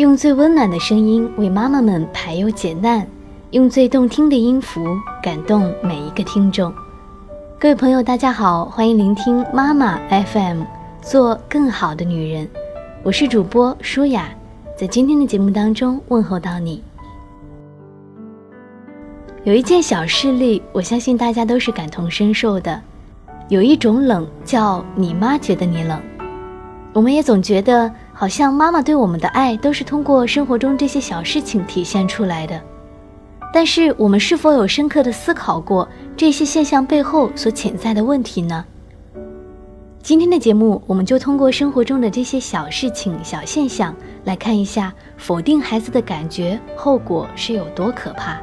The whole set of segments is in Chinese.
用最温暖的声音为妈妈们排忧解难，用最动听的音符感动每一个听众。各位朋友，大家好，欢迎聆听妈妈 FM，做更好的女人。我是主播舒雅，在今天的节目当中问候到你。有一件小事例，我相信大家都是感同身受的。有一种冷，叫你妈觉得你冷。我们也总觉得，好像妈妈对我们的爱都是通过生活中这些小事情体现出来的。但是，我们是否有深刻的思考过这些现象背后所潜在的问题呢？今天的节目，我们就通过生活中的这些小事情、小现象来看一下，否定孩子的感觉后果是有多可怕。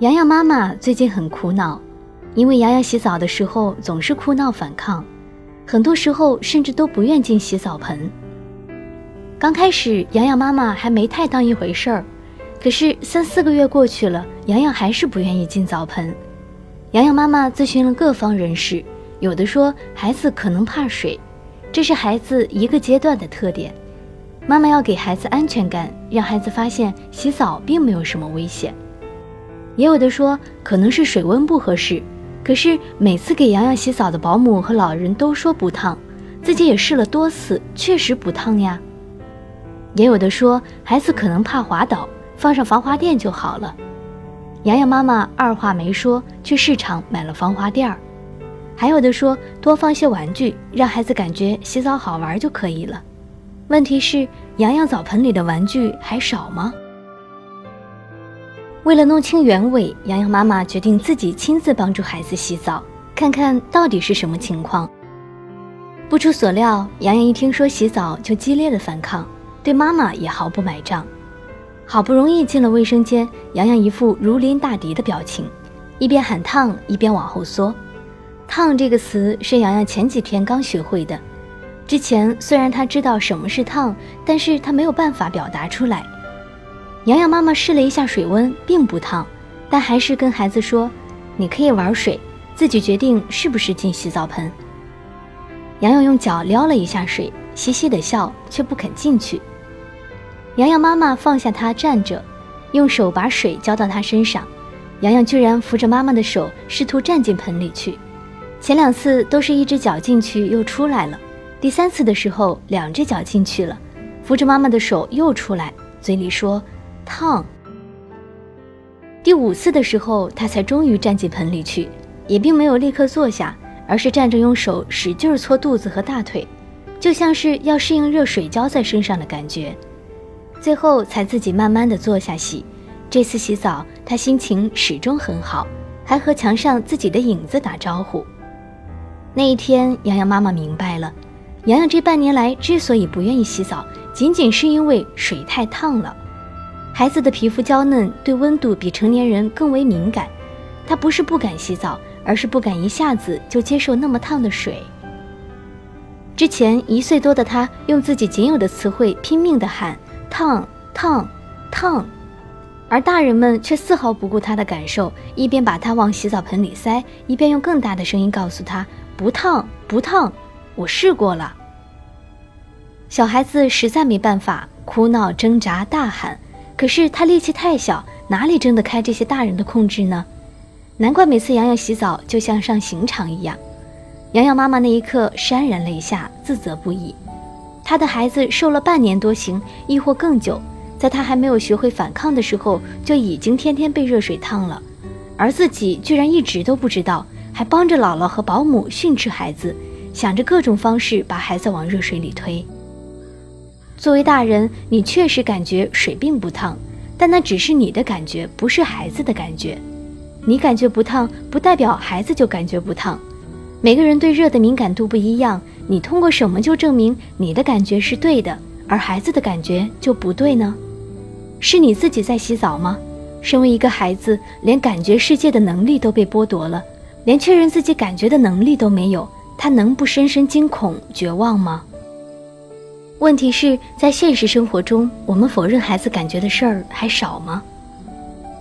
洋洋妈妈最近很苦恼，因为洋洋洗澡的时候总是哭闹反抗，很多时候甚至都不愿进洗澡盆。刚开始，洋洋妈妈还没太当一回事儿，可是三四个月过去了，洋洋还是不愿意进澡盆。洋洋妈妈咨询了各方人士，有的说孩子可能怕水，这是孩子一个阶段的特点。妈妈要给孩子安全感，让孩子发现洗澡并没有什么危险。也有的说可能是水温不合适，可是每次给洋洋洗澡的保姆和老人都说不烫，自己也试了多次，确实不烫呀。也有的说孩子可能怕滑倒，放上防滑垫就好了。洋洋妈妈二话没说，去市场买了防滑垫儿。还有的说多放些玩具，让孩子感觉洗澡好玩就可以了。问题是洋洋澡盆里的玩具还少吗？为了弄清原委，洋洋妈妈决定自己亲自帮助孩子洗澡，看看到底是什么情况。不出所料，洋洋一听说洗澡就激烈的反抗，对妈妈也毫不买账。好不容易进了卫生间，洋洋一副如临大敌的表情，一边喊烫，一边往后缩。烫这个词是洋洋前几天刚学会的，之前虽然他知道什么是烫，但是他没有办法表达出来。洋洋妈妈试了一下水温，并不烫，但还是跟孩子说：“你可以玩水，自己决定是不是进洗澡盆。”洋洋用脚撩了一下水，嘻嘻的笑，却不肯进去。洋洋妈妈放下他站着，用手把水浇到他身上，洋洋居然扶着妈妈的手，试图站进盆里去。前两次都是一只脚进去又出来了，第三次的时候，两只脚进去了，扶着妈妈的手又出来，嘴里说。烫。第五次的时候，他才终于站进盆里去，也并没有立刻坐下，而是站着用手使劲搓肚子和大腿，就像是要适应热水浇在身上的感觉。最后才自己慢慢的坐下洗。这次洗澡，他心情始终很好，还和墙上自己的影子打招呼。那一天，洋洋妈妈明白了，洋洋这半年来之所以不愿意洗澡，仅仅是因为水太烫了。孩子的皮肤娇嫩，对温度比成年人更为敏感。他不是不敢洗澡，而是不敢一下子就接受那么烫的水。之前一岁多的他，用自己仅有的词汇拼命地喊“烫烫烫”，而大人们却丝毫不顾他的感受，一边把他往洗澡盆里塞，一边用更大的声音告诉他：“不烫不烫，我试过了。”小孩子实在没办法，哭闹挣扎大喊。可是他力气太小，哪里挣得开这些大人的控制呢？难怪每次洋洋洗澡就像上刑场一样。洋洋妈妈那一刻潸然泪下，自责不已。她的孩子受了半年多刑，亦或更久，在他还没有学会反抗的时候，就已经天天被热水烫了，而自己居然一直都不知道，还帮着姥姥和保姆训斥孩子，想着各种方式把孩子往热水里推。作为大人，你确实感觉水并不烫，但那只是你的感觉，不是孩子的感觉。你感觉不烫，不代表孩子就感觉不烫。每个人对热的敏感度不一样，你通过什么就证明你的感觉是对的，而孩子的感觉就不对呢？是你自己在洗澡吗？身为一个孩子，连感觉世界的能力都被剥夺了，连确认自己感觉的能力都没有，他能不深深惊恐、绝望吗？问题是在现实生活中，我们否认孩子感觉的事儿还少吗？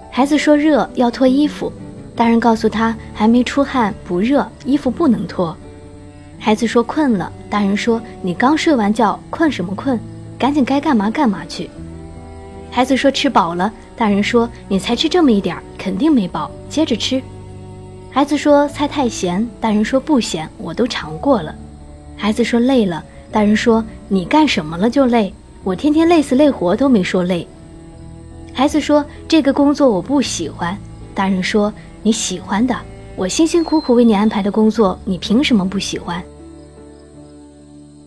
孩子说热要脱衣服，大人告诉他还没出汗不热，衣服不能脱。孩子说困了，大人说你刚睡完觉，困什么困？赶紧该干嘛干嘛去。孩子说吃饱了，大人说你才吃这么一点儿，肯定没饱，接着吃。孩子说菜太咸，大人说不咸，我都尝过了。孩子说累了，大人说你干什么了就累，我天天累死累活都没说累。孩子说这个工作我不喜欢，大人说你喜欢的，我辛辛苦苦为你安排的工作，你凭什么不喜欢？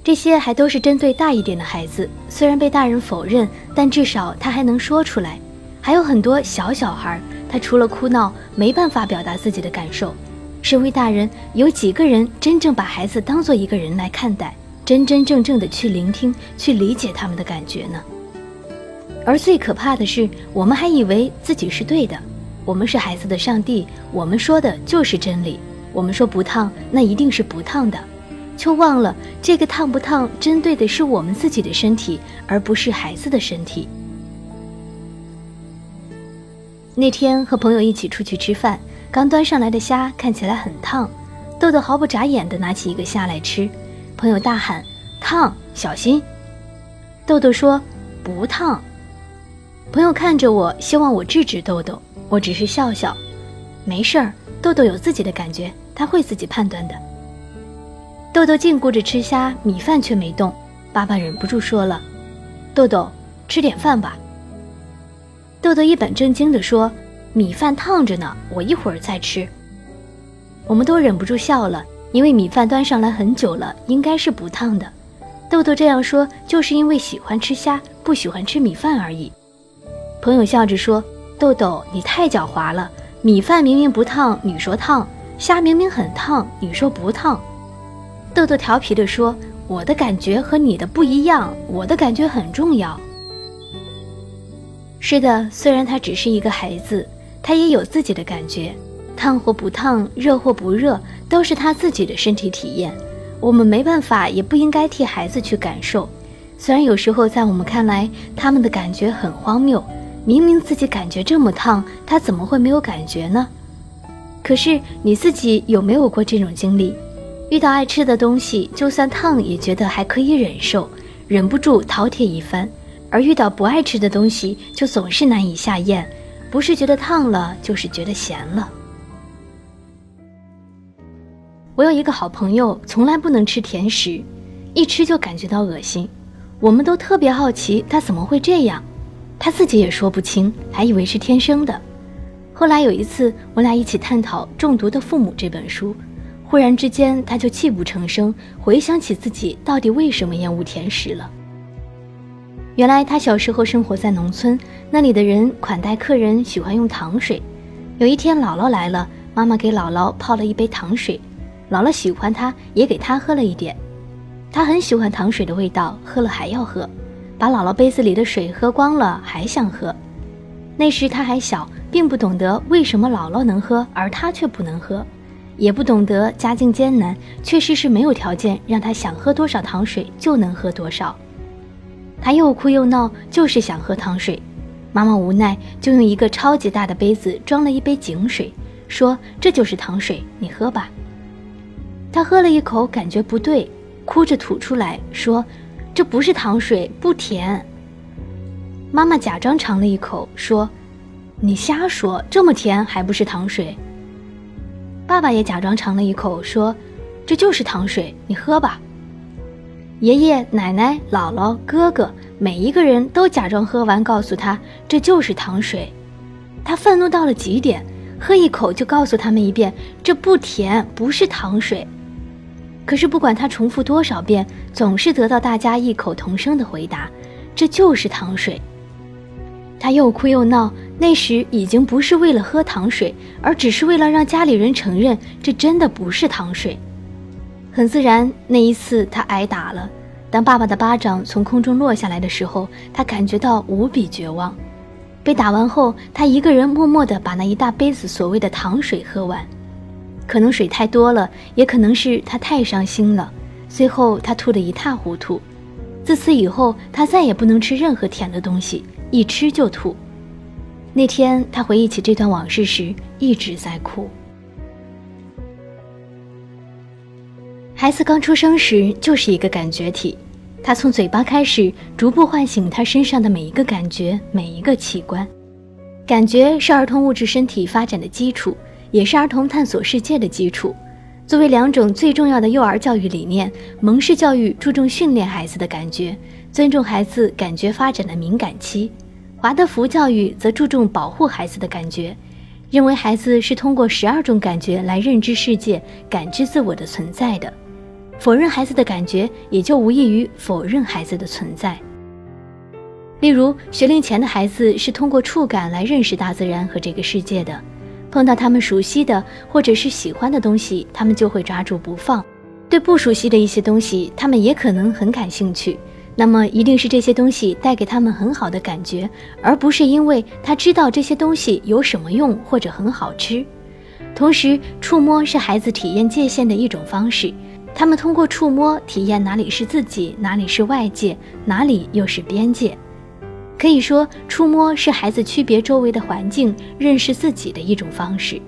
这些还都是针对大一点的孩子，虽然被大人否认，但至少他还能说出来。还有很多小小孩，他除了哭闹，没办法表达自己的感受。身为大人，有几个人真正把孩子当做一个人来看待，真真正正的去聆听、去理解他们的感觉呢？而最可怕的是，我们还以为自己是对的，我们是孩子的上帝，我们说的就是真理。我们说不烫，那一定是不烫的。却忘了，这个烫不烫，针对的是我们自己的身体，而不是孩子的身体。那天和朋友一起出去吃饭，刚端上来的虾看起来很烫，豆豆毫不眨眼地拿起一个虾来吃，朋友大喊：“烫，小心！”豆豆说：“不烫。”朋友看着我，希望我制止豆豆，我只是笑笑：“没事儿，豆豆有自己的感觉，他会自己判断的。”豆豆净顾着吃虾，米饭却没动。爸爸忍不住说了：“豆豆，吃点饭吧。”豆豆一本正经地说：“米饭烫着呢，我一会儿再吃。”我们都忍不住笑了，因为米饭端上来很久了，应该是不烫的。豆豆这样说，就是因为喜欢吃虾，不喜欢吃米饭而已。朋友笑着说：“豆豆，你太狡猾了，米饭明明不烫，你说烫；虾明明很烫，你说不烫。”豆豆调皮地说：“我的感觉和你的不一样，我的感觉很重要。”是的，虽然他只是一个孩子，他也有自己的感觉，烫或不烫，热或不热，都是他自己的身体体验。我们没办法，也不应该替孩子去感受。虽然有时候在我们看来，他们的感觉很荒谬，明明自己感觉这么烫，他怎么会没有感觉呢？可是你自己有没有过这种经历？遇到爱吃的东西，就算烫也觉得还可以忍受，忍不住饕餮一番；而遇到不爱吃的东西，就总是难以下咽，不是觉得烫了，就是觉得咸了。我有一个好朋友，从来不能吃甜食，一吃就感觉到恶心。我们都特别好奇他怎么会这样，他自己也说不清，还以为是天生的。后来有一次，我俩一起探讨《中毒的父母》这本书。忽然之间，他就泣不成声，回想起自己到底为什么厌恶甜食了。原来他小时候生活在农村，那里的人款待客人喜欢用糖水。有一天姥姥来了，妈妈给姥姥泡了一杯糖水，姥姥喜欢他，也给他喝了一点。他很喜欢糖水的味道，喝了还要喝，把姥姥杯子里的水喝光了还想喝。那时他还小，并不懂得为什么姥姥能喝，而他却不能喝。也不懂得家境艰难，确实是没有条件让他想喝多少糖水就能喝多少。他又哭又闹，就是想喝糖水。妈妈无奈，就用一个超级大的杯子装了一杯井水，说：“这就是糖水，你喝吧。”他喝了一口，感觉不对，哭着吐出来，说：“这不是糖水，不甜。”妈妈假装尝了一口，说：“你瞎说，这么甜还不是糖水？”爸爸也假装尝了一口，说：“这就是糖水，你喝吧。”爷爷、奶奶、姥姥、哥哥，每一个人都假装喝完，告诉他这就是糖水。他愤怒到了极点，喝一口就告诉他们一遍：“这不甜，不是糖水。”可是不管他重复多少遍，总是得到大家异口同声的回答：“这就是糖水。”他又哭又闹。那时已经不是为了喝糖水，而只是为了让家里人承认这真的不是糖水。很自然，那一次他挨打了。当爸爸的巴掌从空中落下来的时候，他感觉到无比绝望。被打完后，他一个人默默地把那一大杯子所谓的糖水喝完。可能水太多了，也可能是他太伤心了。最后他吐得一塌糊涂。自此以后，他再也不能吃任何甜的东西，一吃就吐。那天，他回忆起这段往事时，一直在哭。孩子刚出生时就是一个感觉体，他从嘴巴开始，逐步唤醒他身上的每一个感觉、每一个器官。感觉是儿童物质身体发展的基础，也是儿童探索世界的基础。作为两种最重要的幼儿教育理念，蒙氏教育注重训练孩子的感觉，尊重孩子感觉发展的敏感期；华德福教育则注重保护孩子的感觉，认为孩子是通过十二种感觉来认知世界、感知自我的存在的。否认孩子的感觉，也就无异于否认孩子的存在。例如，学龄前的孩子是通过触感来认识大自然和这个世界的，碰到他们熟悉的或者是喜欢的东西，他们就会抓住不放；对不熟悉的一些东西，他们也可能很感兴趣。那么，一定是这些东西带给他们很好的感觉，而不是因为他知道这些东西有什么用或者很好吃。同时，触摸是孩子体验界限的一种方式。他们通过触摸体验哪里是自己，哪里是外界，哪里又是边界。可以说，触摸是孩子区别周围的环境、认识自己的一种方式。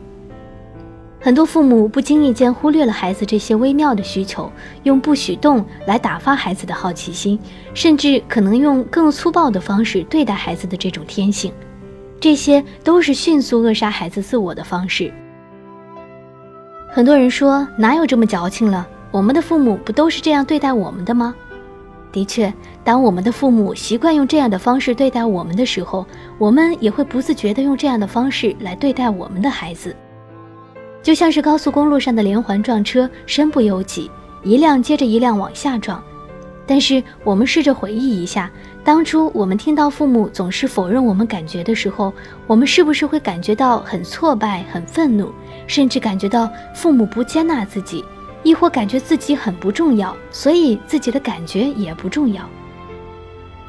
很多父母不经意间忽略了孩子这些微妙的需求，用“不许动”来打发孩子的好奇心，甚至可能用更粗暴的方式对待孩子的这种天性。这些都是迅速扼杀孩子自我的方式。很多人说：“哪有这么矫情了？”我们的父母不都是这样对待我们的吗？的确，当我们的父母习惯用这样的方式对待我们的时候，我们也会不自觉地用这样的方式来对待我们的孩子。就像是高速公路上的连环撞车，身不由己，一辆接着一辆往下撞。但是，我们试着回忆一下，当初我们听到父母总是否认我们感觉的时候，我们是不是会感觉到很挫败、很愤怒，甚至感觉到父母不接纳自己？亦或感觉自己很不重要，所以自己的感觉也不重要。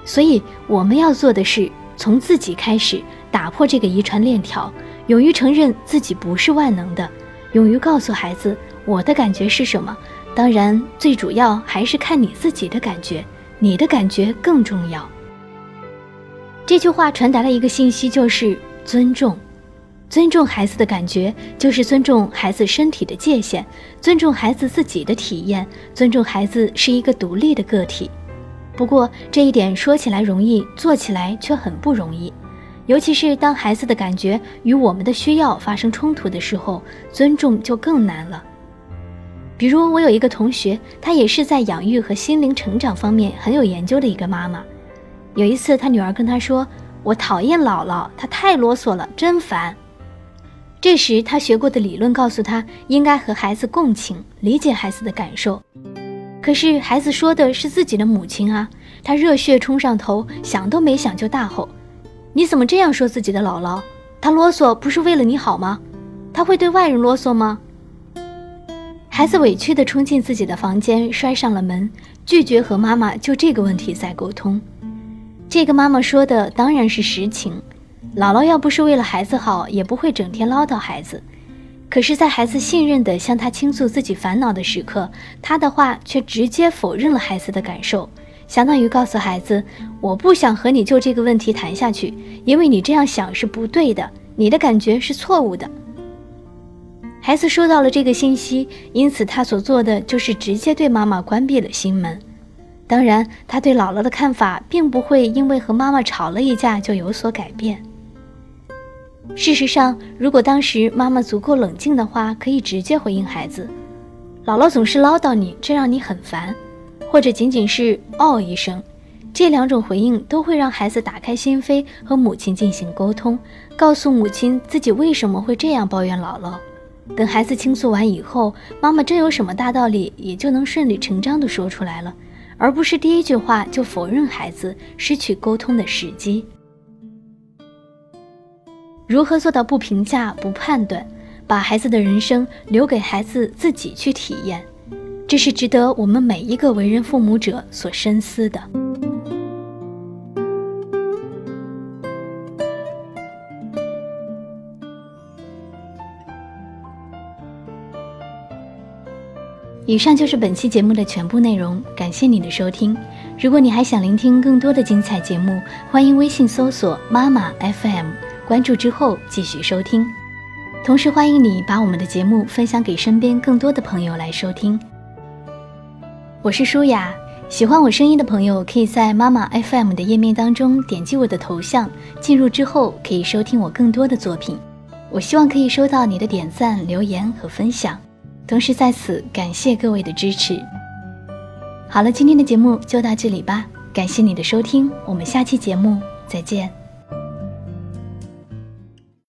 所以我们要做的是从自己开始，打破这个遗传链条，勇于承认自己不是万能的，勇于告诉孩子我的感觉是什么。当然，最主要还是看你自己的感觉，你的感觉更重要。这句话传达了一个信息，就是尊重。尊重孩子的感觉，就是尊重孩子身体的界限，尊重孩子自己的体验，尊重孩子是一个独立的个体。不过这一点说起来容易，做起来却很不容易。尤其是当孩子的感觉与我们的需要发生冲突的时候，尊重就更难了。比如我有一个同学，她也是在养育和心灵成长方面很有研究的一个妈妈。有一次，她女儿跟她说：“我讨厌姥姥，她太啰嗦了，真烦。”这时，他学过的理论告诉他，应该和孩子共情，理解孩子的感受。可是，孩子说的是自己的母亲啊！他热血冲上头，想都没想就大吼：“你怎么这样说自己的姥姥？她啰嗦不是为了你好吗？她会对外人啰嗦吗？”孩子委屈地冲进自己的房间，摔上了门，拒绝和妈妈就这个问题再沟通。这个妈妈说的当然是实情。姥姥要不是为了孩子好，也不会整天唠叨孩子。可是，在孩子信任地向他倾诉自己烦恼的时刻，他的话却直接否认了孩子的感受，相当于告诉孩子：“我不想和你就这个问题谈下去，因为你这样想是不对的，你的感觉是错误的。”孩子收到了这个信息，因此他所做的就是直接对妈妈关闭了心门。当然，他对姥姥的看法并不会因为和妈妈吵了一架就有所改变。事实上，如果当时妈妈足够冷静的话，可以直接回应孩子：“姥姥总是唠叨你，这让你很烦。”或者仅仅是“哦”一声，这两种回应都会让孩子打开心扉，和母亲进行沟通，告诉母亲自己为什么会这样抱怨姥姥。等孩子倾诉完以后，妈妈真有什么大道理，也就能顺理成章地说出来了，而不是第一句话就否认孩子，失去沟通的时机。如何做到不评价、不判断，把孩子的人生留给孩子自己去体验？这是值得我们每一个为人父母者所深思的。以上就是本期节目的全部内容，感谢你的收听。如果你还想聆听更多的精彩节目，欢迎微信搜索“妈妈 FM”。关注之后继续收听，同时欢迎你把我们的节目分享给身边更多的朋友来收听。我是舒雅。喜欢我声音的朋友，可以在妈妈 FM 的页面当中点击我的头像，进入之后可以收听我更多的作品。我希望可以收到你的点赞、留言和分享，同时在此感谢各位的支持。好了，今天的节目就到这里吧，感谢你的收听，我们下期节目再见。